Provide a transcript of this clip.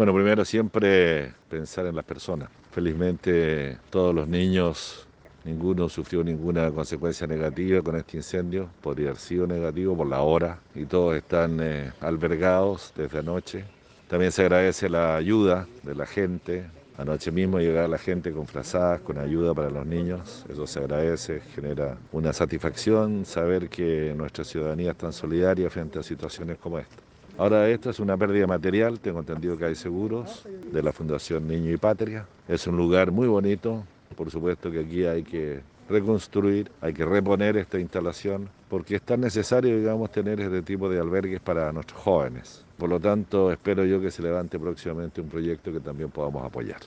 Bueno, primero siempre pensar en las personas. Felizmente todos los niños, ninguno sufrió ninguna consecuencia negativa con este incendio, podría haber sido negativo por la hora y todos están eh, albergados desde anoche. También se agradece la ayuda de la gente. Anoche mismo llegaba la gente con frazadas, con ayuda para los niños. Eso se agradece, genera una satisfacción saber que nuestra ciudadanía es tan solidaria frente a situaciones como esta. Ahora esto es una pérdida material, tengo entendido que hay seguros de la Fundación Niño y Patria. Es un lugar muy bonito, por supuesto que aquí hay que reconstruir, hay que reponer esta instalación, porque es tan necesario, digamos, tener este tipo de albergues para nuestros jóvenes. Por lo tanto, espero yo que se levante próximamente un proyecto que también podamos apoyar.